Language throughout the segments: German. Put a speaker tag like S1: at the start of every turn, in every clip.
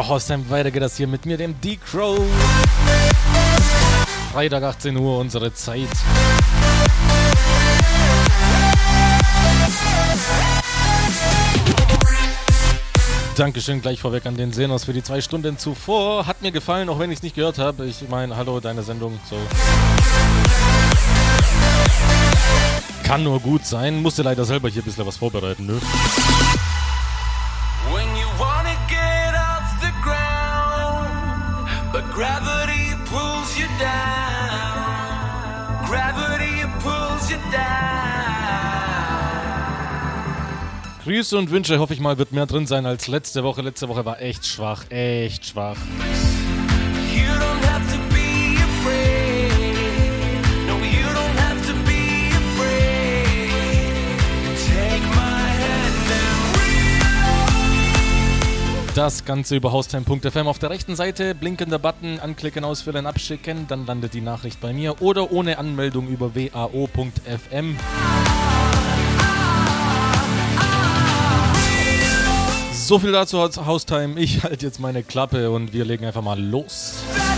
S1: So, Haustime, weiter geht das hier mit mir, dem D-Crow. Freitag 18 Uhr, unsere Zeit. Dankeschön gleich vorweg an den Senos für die zwei Stunden zuvor. Hat mir gefallen, auch wenn ich es nicht gehört habe. Ich meine, hallo, deine Sendung. So. Kann nur gut sein. Musste leider selber hier ein bisschen was vorbereiten, nö. Grüße und Wünsche, hoffe ich mal, wird mehr drin sein als letzte Woche. Letzte Woche war echt schwach, echt schwach. Das Ganze über haustime.fm. Auf der rechten Seite blinkender Button, anklicken, ausfüllen, abschicken. Dann landet die Nachricht bei mir. Oder ohne Anmeldung über wao.fm. So viel dazu Haustime. Ich halte jetzt meine Klappe und wir legen einfach mal los.
S2: drink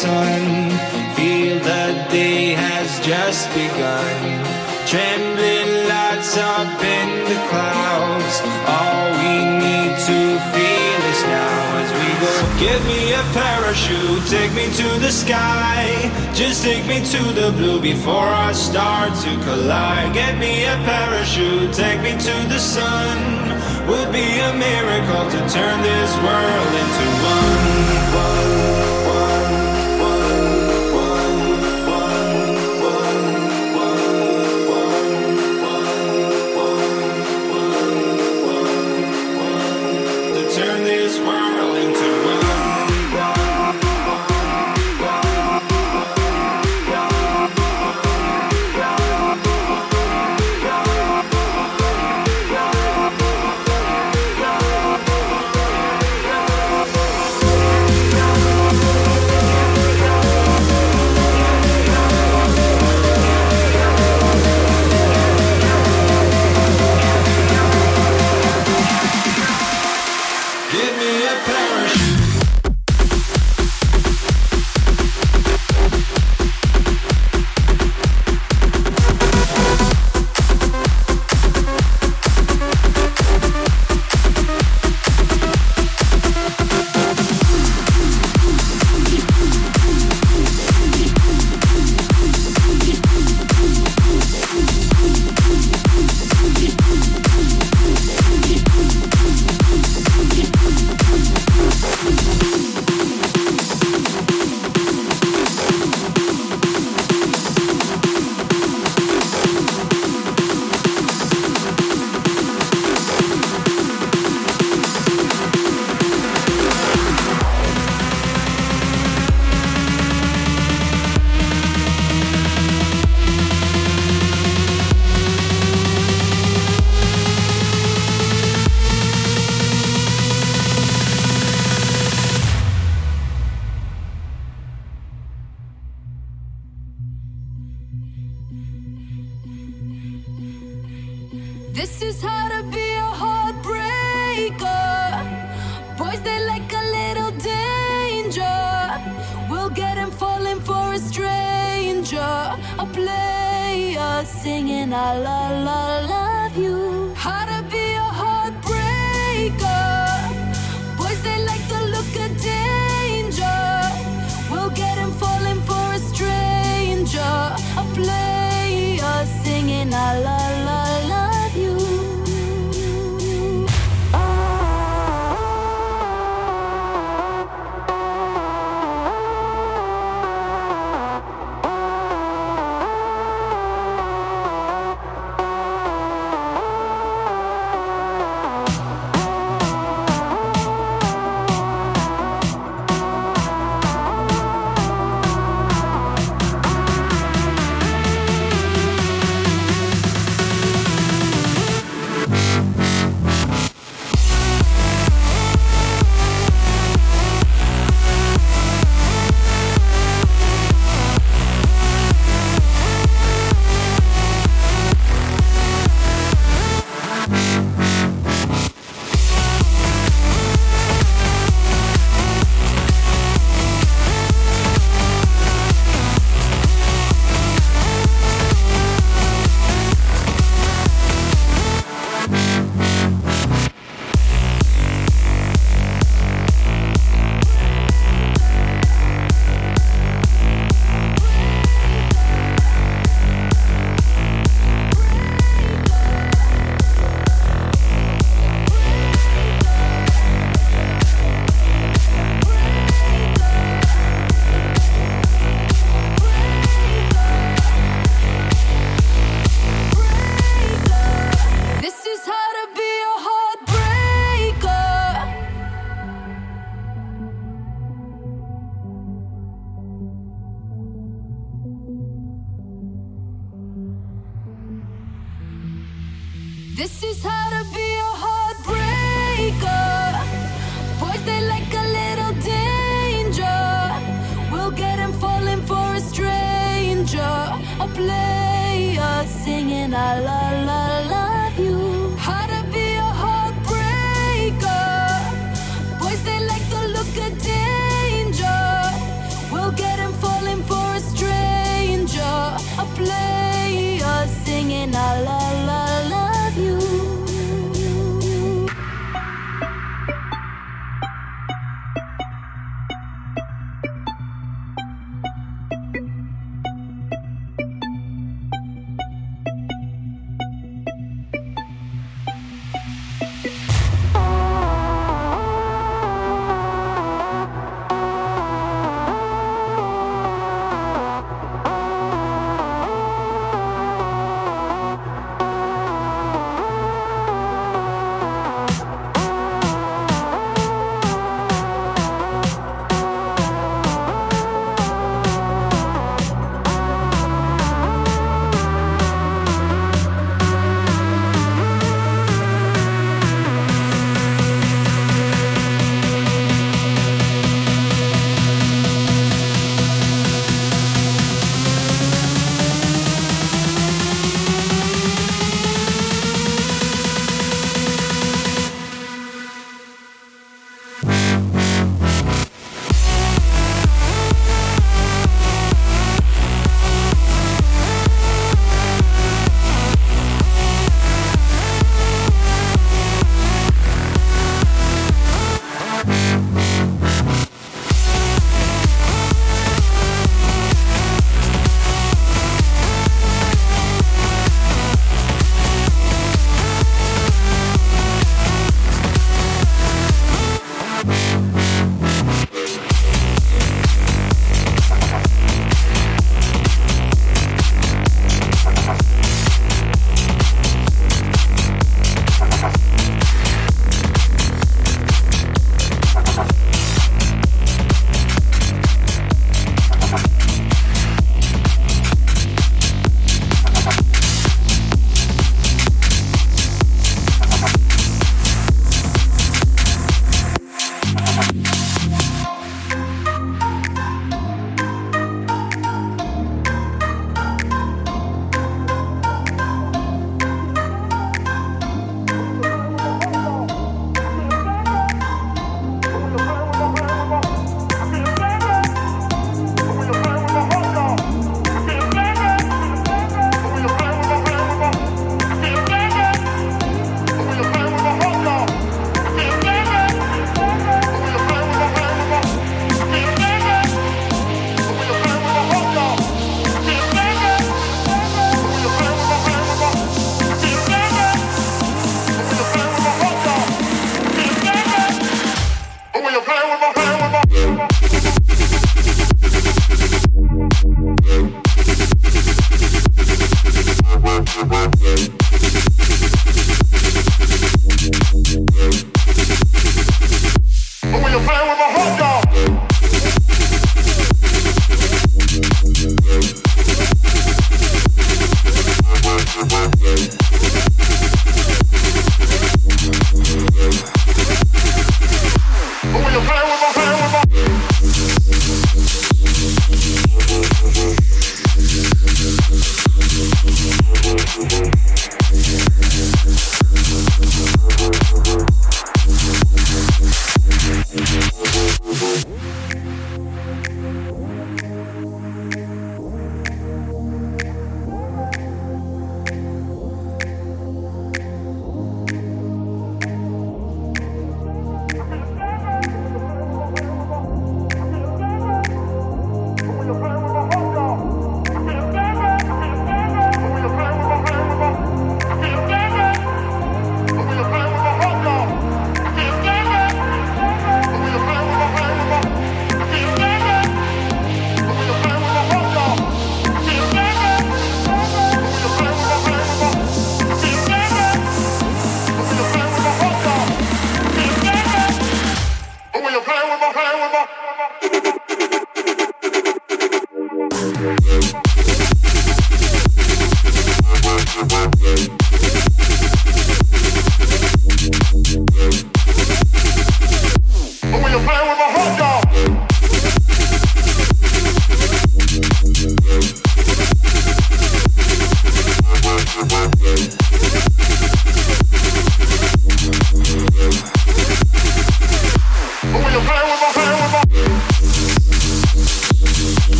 S3: sun. Feel the day has just begun. Trembling lights up in the clouds. All we need to feel is now as we go. Give me a parachute, take me to the sky. Just take me to the blue before I start to collide. Get me a parachute, take me to the sun. Would be a miracle to turn this world into one. one,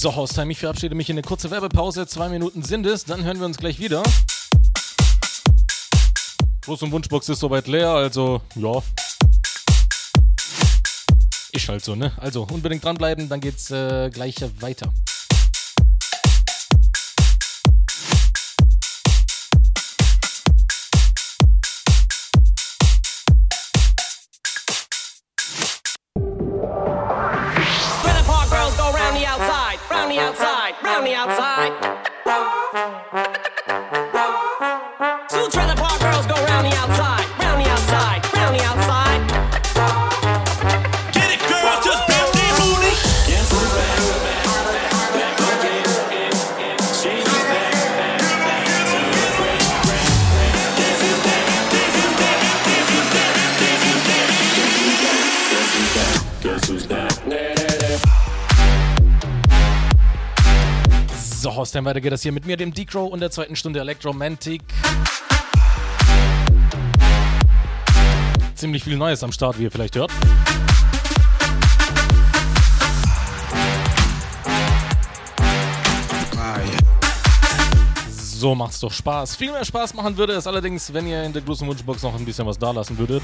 S1: So, Haustime, ich verabschiede mich in eine kurze Werbepause. Zwei Minuten sind es, dann hören wir uns gleich wieder. Groß- und Wunschbox ist soweit leer, also ja. Ist halt so, ne? Also unbedingt dranbleiben, dann geht's äh, gleich weiter. Haustime weiter geht das hier mit mir, dem D-Crow und der zweiten Stunde Electromantic. Ziemlich viel Neues am Start, wie ihr vielleicht hört. So macht's doch Spaß. Viel mehr Spaß machen würde es allerdings, wenn ihr in der großen Wunschbox noch ein bisschen was da lassen würdet.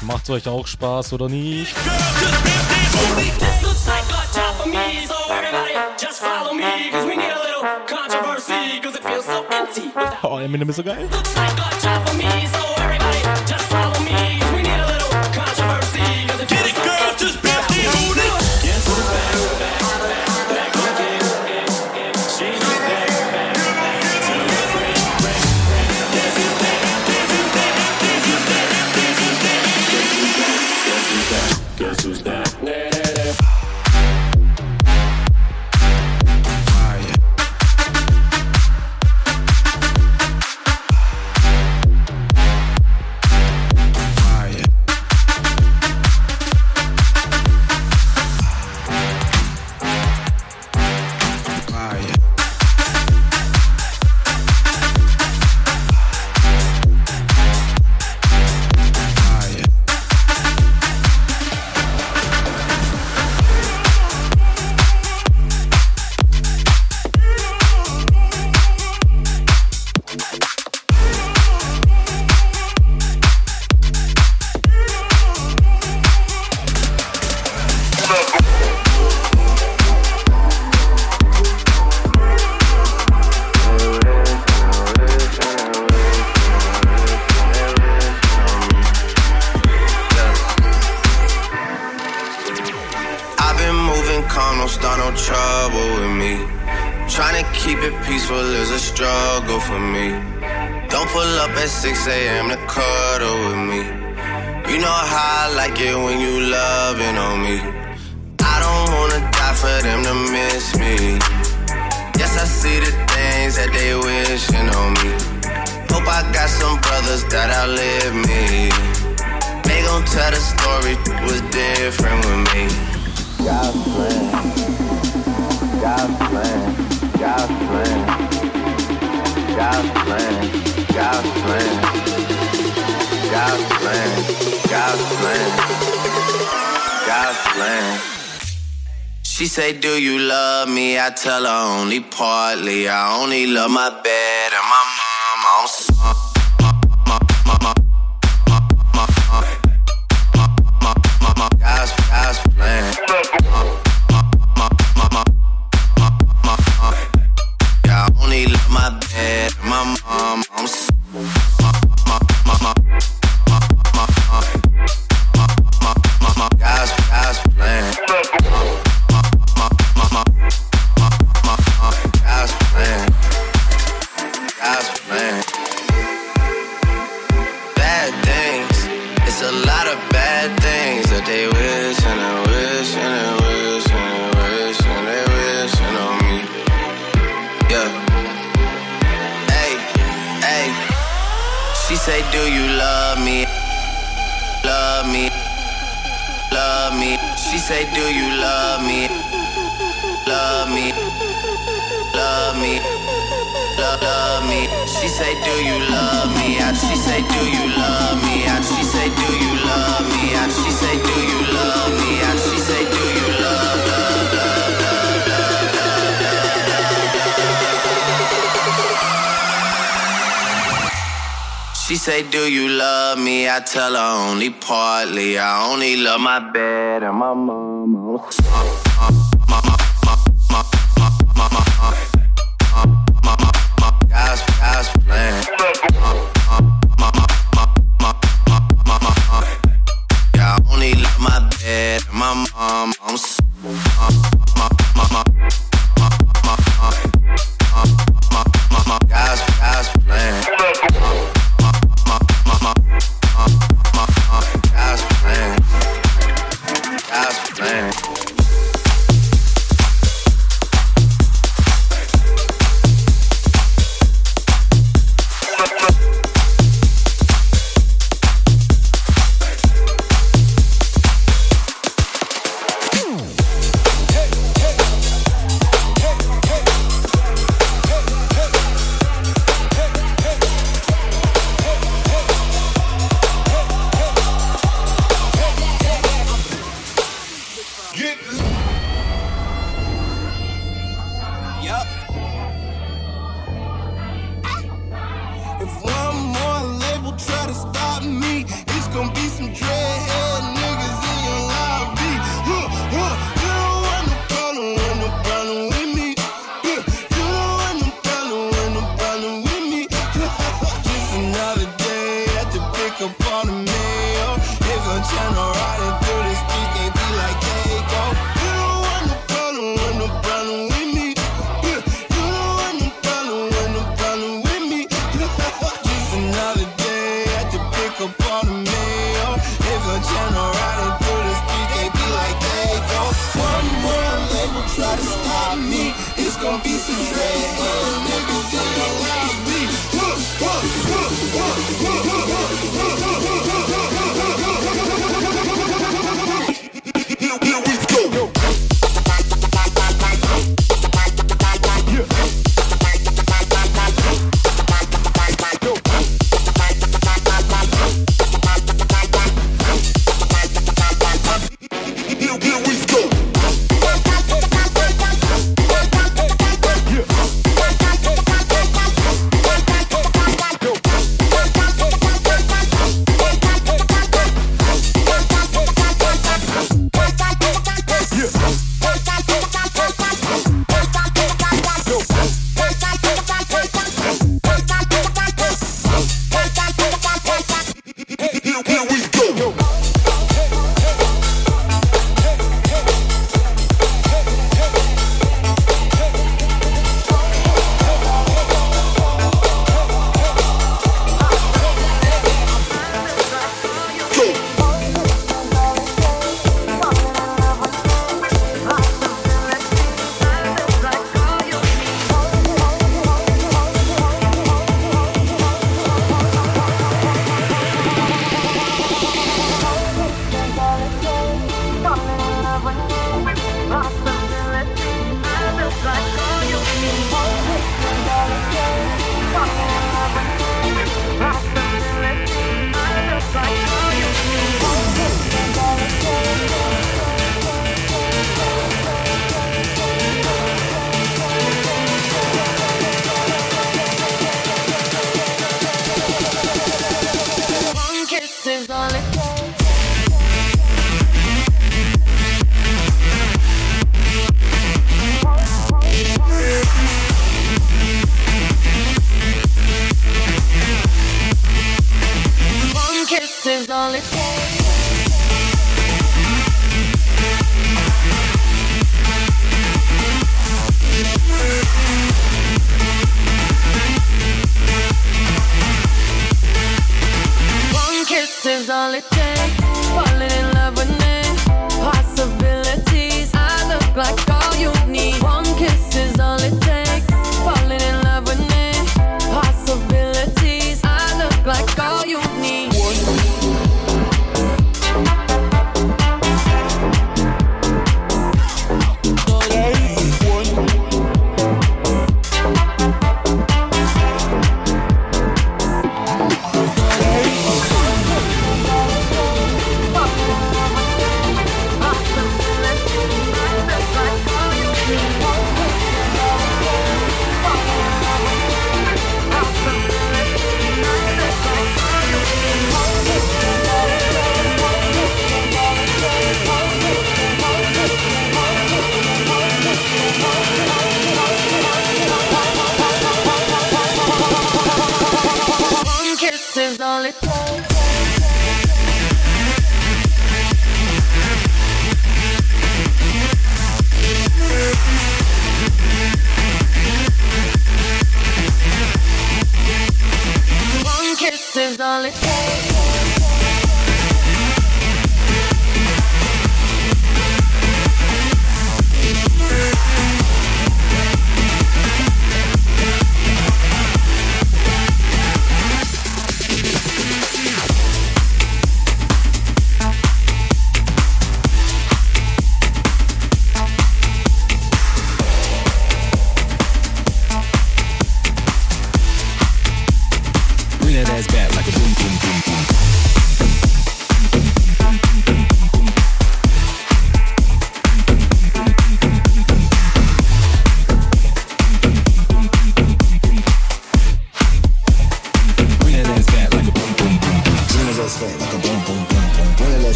S1: Macht's euch auch Spaß oder nicht?
S4: euer Minimissal Guy. Tell her only partly. I only love my a lot of bad things that they wish and they wish and they wish and they wish and they wishing on me. Yeah. Hey, hey. She say, Do you love me? Love me. Love me. She say, Do you love me? Love me. Love me. Love, me. She say, Do you love me? And she say, Do you love me? And she say, Do you love me? And she say, Do you love me? And she say, Do you love, love. She say, Do you love me? I tell her only partly. I only love my bed and my mom. God's, God's plan. I only love my bed and my mom.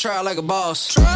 S5: try like
S3: a
S6: boss.
S1: Try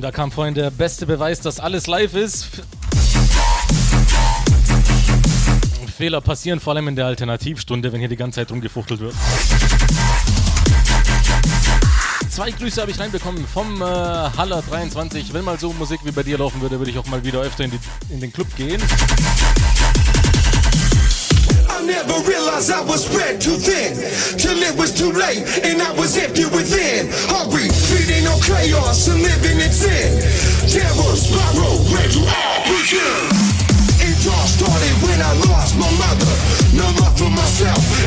S1: Hostheim, da kam vorhin der beste Beweis, dass alles live ist. Fehler passieren vor allem in der Alternativstunde, wenn hier die ganze Zeit rumgefuchtelt wird. Zwei Grüße habe ich reinbekommen vom äh, Haller 23. Wenn mal so Musik wie bei dir laufen würde, würde ich auch mal wieder öfter in, die, in den Club gehen.
S5: I never realized I was spread too thin Till it was too late and I was empty within on chaos and living in. Sin Terror spiral, do I begin? It all started when I lost my mother. No love for myself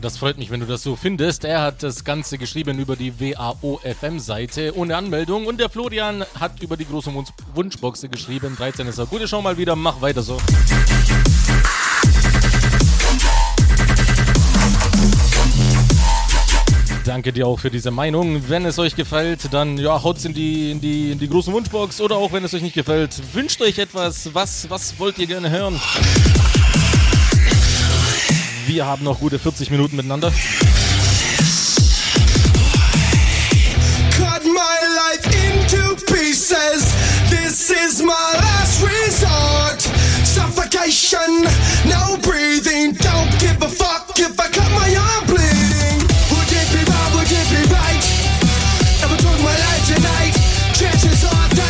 S1: das freut mich, wenn du das so findest. Er hat das Ganze geschrieben über die WAO-FM-Seite ohne Anmeldung und der Florian hat über die große Wunsch Wunschboxe geschrieben. 13 ist er. Gute Schau mal wieder, mach weiter so. Danke dir auch für diese Meinung. Wenn es euch gefällt, dann ja, haut's in die, in die, in die große Wunschbox. Oder auch wenn es euch nicht gefällt, wünscht euch etwas. Was, was wollt ihr gerne hören? Wir haben noch gute 40 Minuten miteinander.
S5: cut my life into pieces. This is my last resort. Suffocation, no breathing. Don't give a fuck if I cut my arm bleeding. Would it be wrong? Would it be right? Ever took my life tonight? Chances are that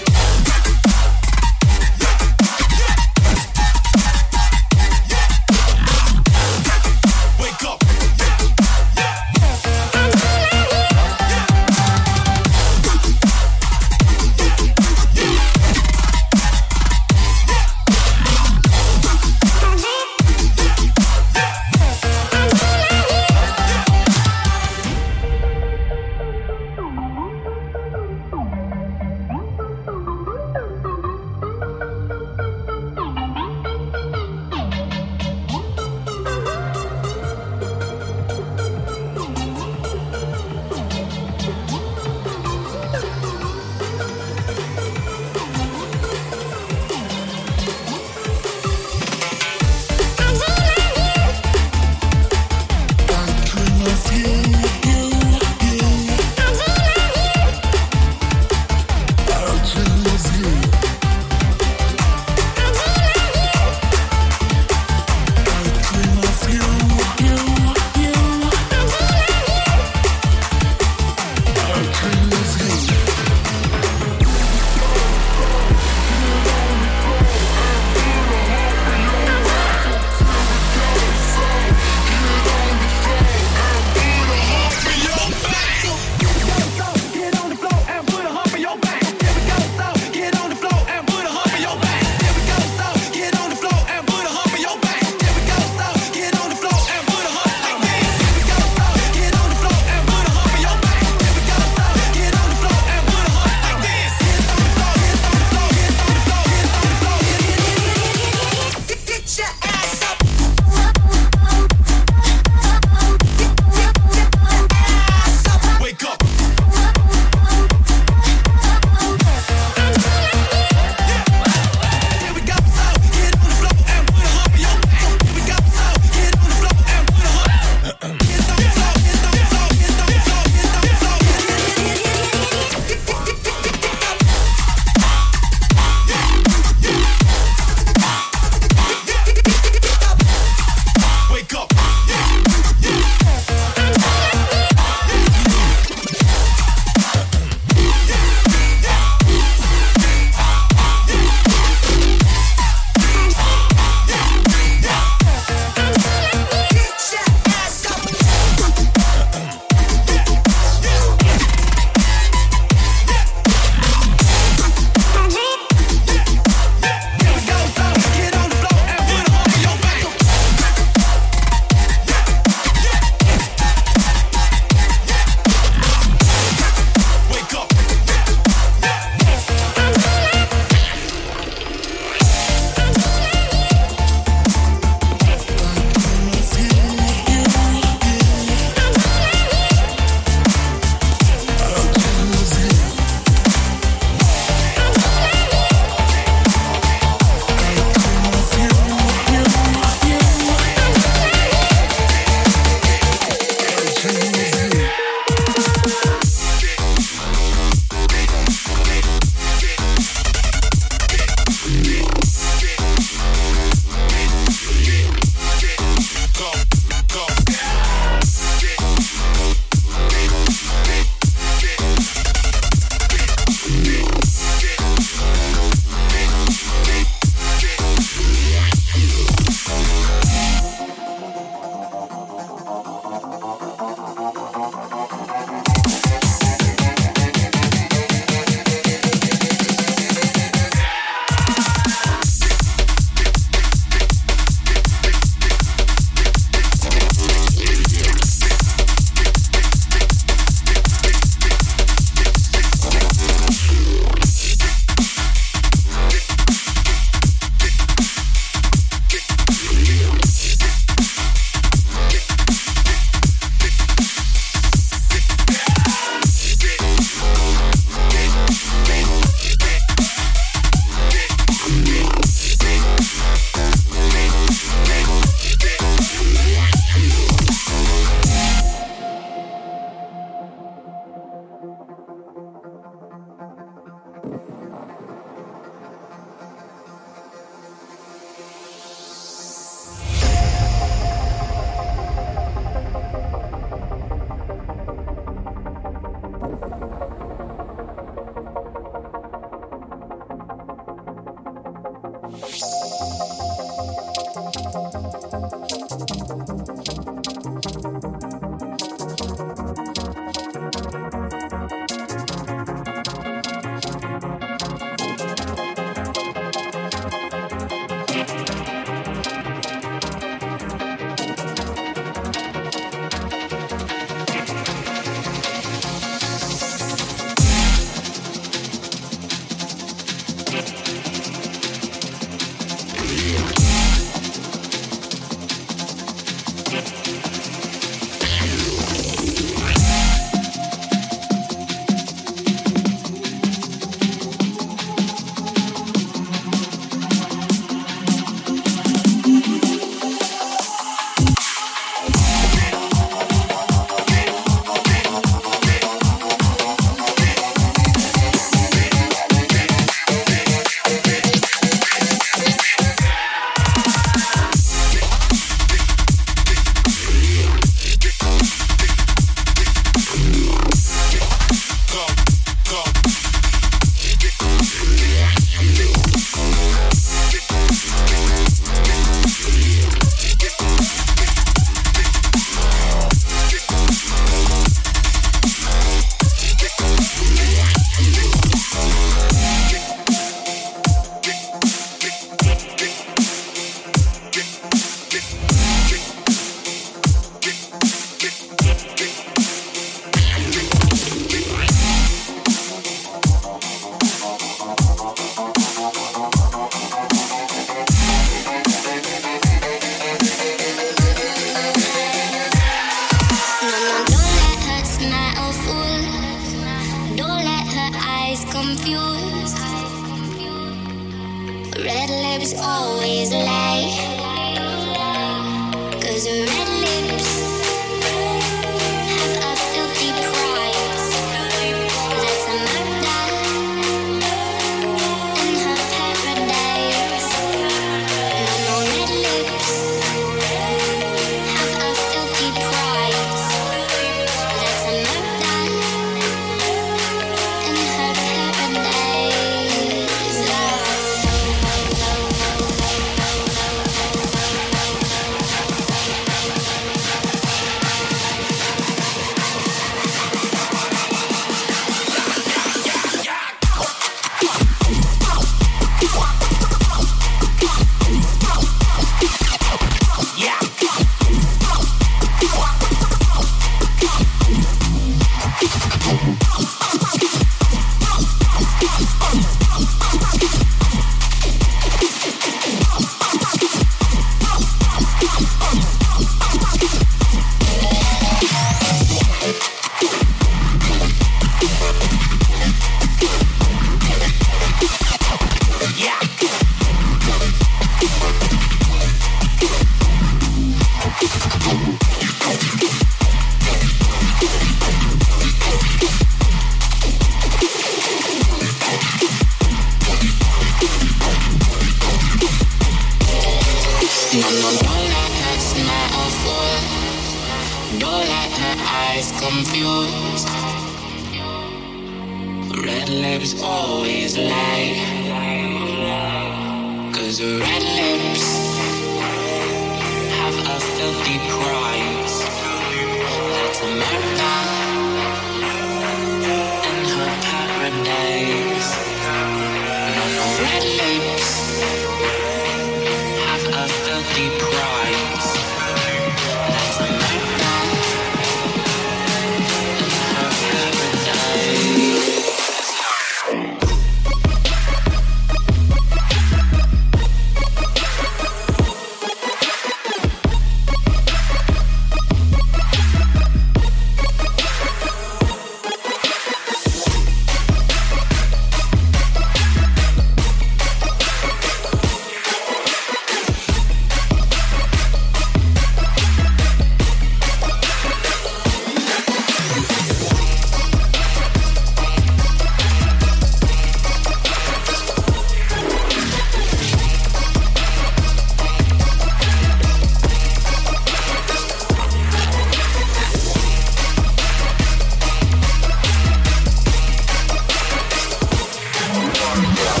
S7: Yeah.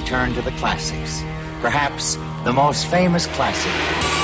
S7: return to the classics, perhaps the most famous classic.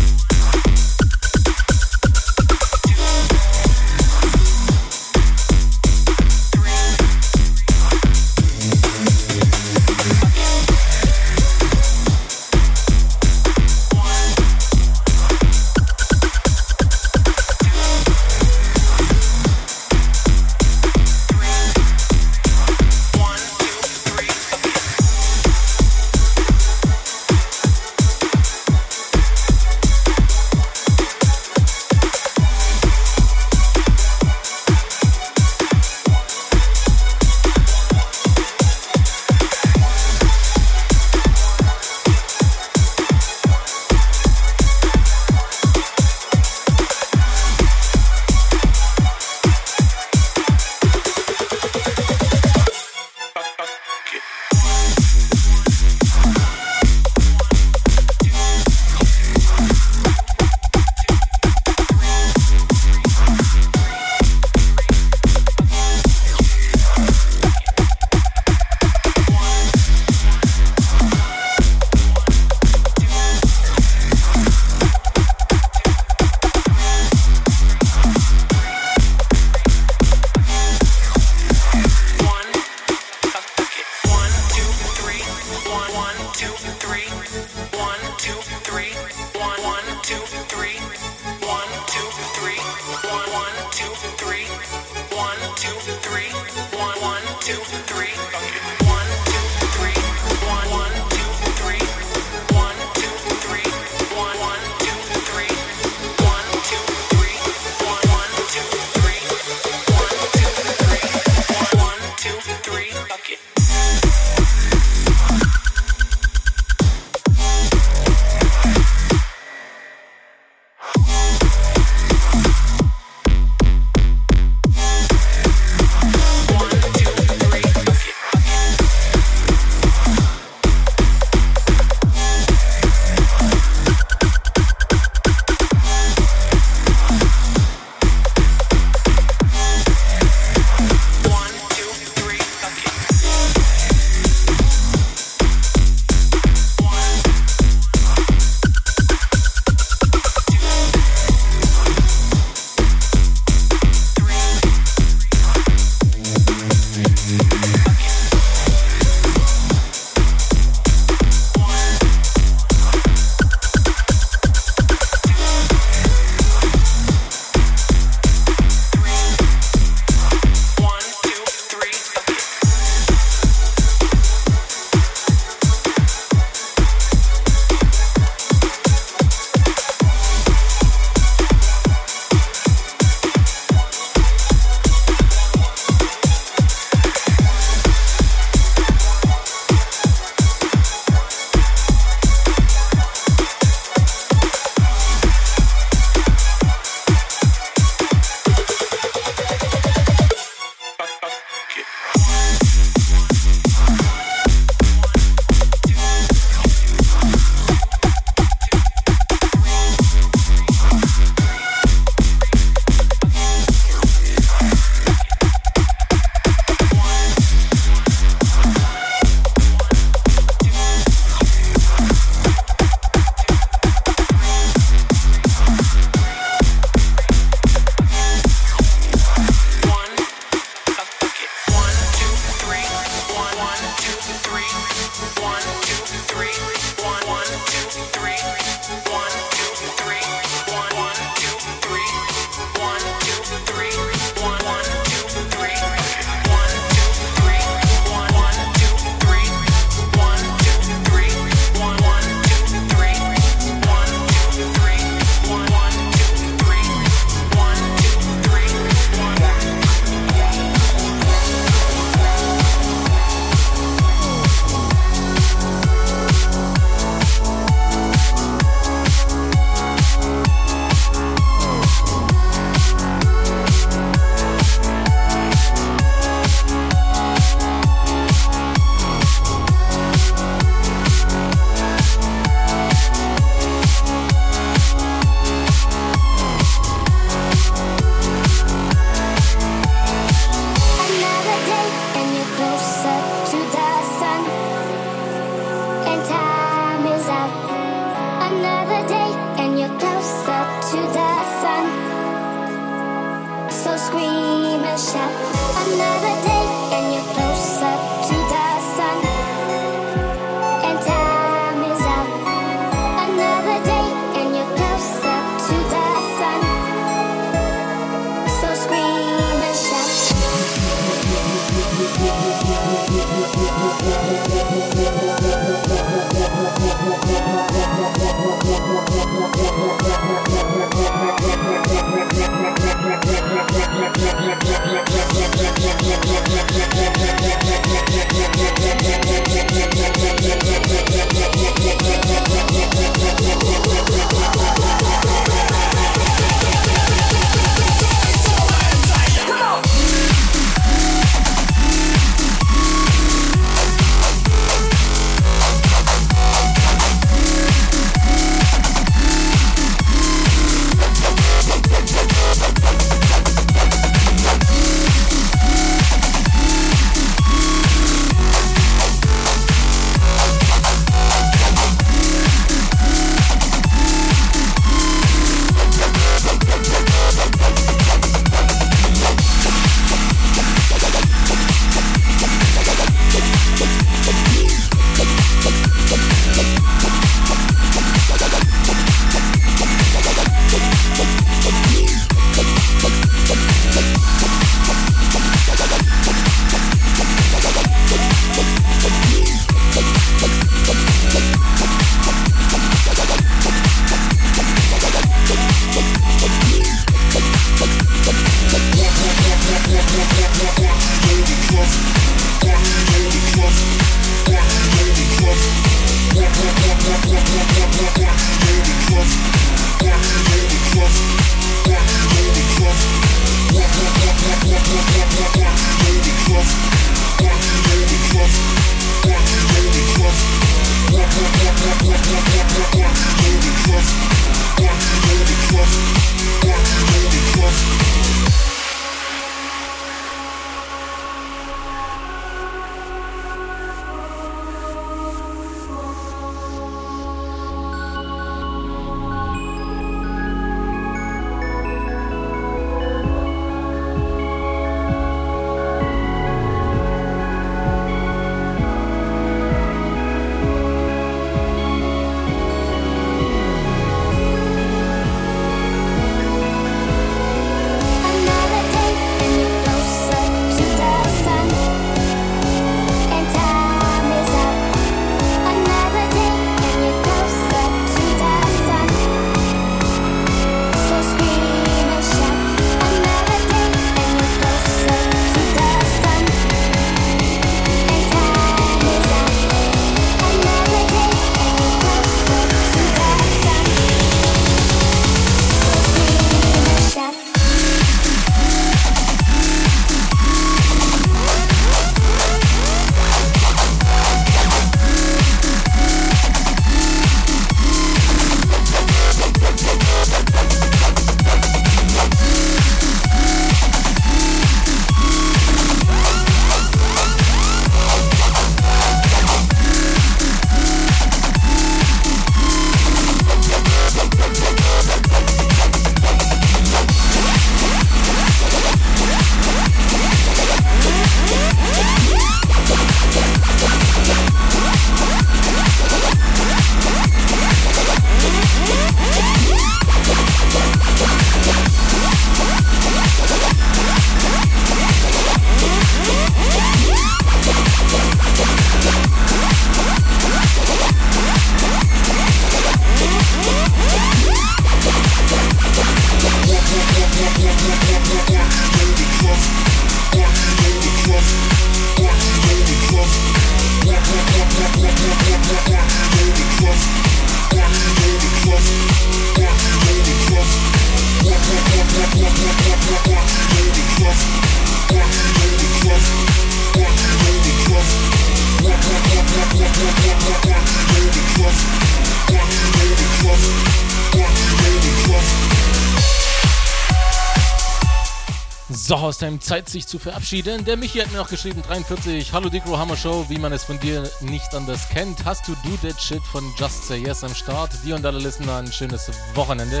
S1: Deinem Zeit sich zu verabschieden. Der Michi hat mir noch geschrieben, 43, Hallo Dicro Hammer Show, wie man es von dir nicht anders kennt. Hast du Do That Shit von Just Say Yes am Start? Dir und alle Listener ein schönes Wochenende.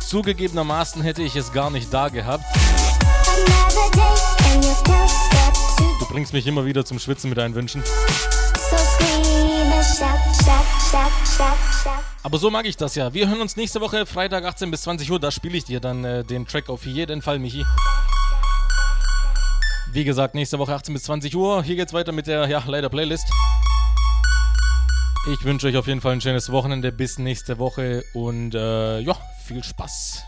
S1: Zugegebenermaßen hätte ich es gar nicht da gehabt. Du bringst mich immer wieder zum Schwitzen mit deinen Wünschen.
S8: So scream and shout, shout, shout, shout, shout.
S1: Aber so mag ich das ja. Wir hören uns nächste Woche, Freitag 18 bis 20 Uhr. Da spiele ich dir dann äh, den Track auf jeden Fall, Michi. Wie gesagt, nächste Woche 18 bis 20 Uhr. Hier geht's weiter mit der, ja, leider Playlist. Ich wünsche euch auf jeden Fall ein schönes Wochenende. Bis nächste Woche und äh, ja, viel Spaß.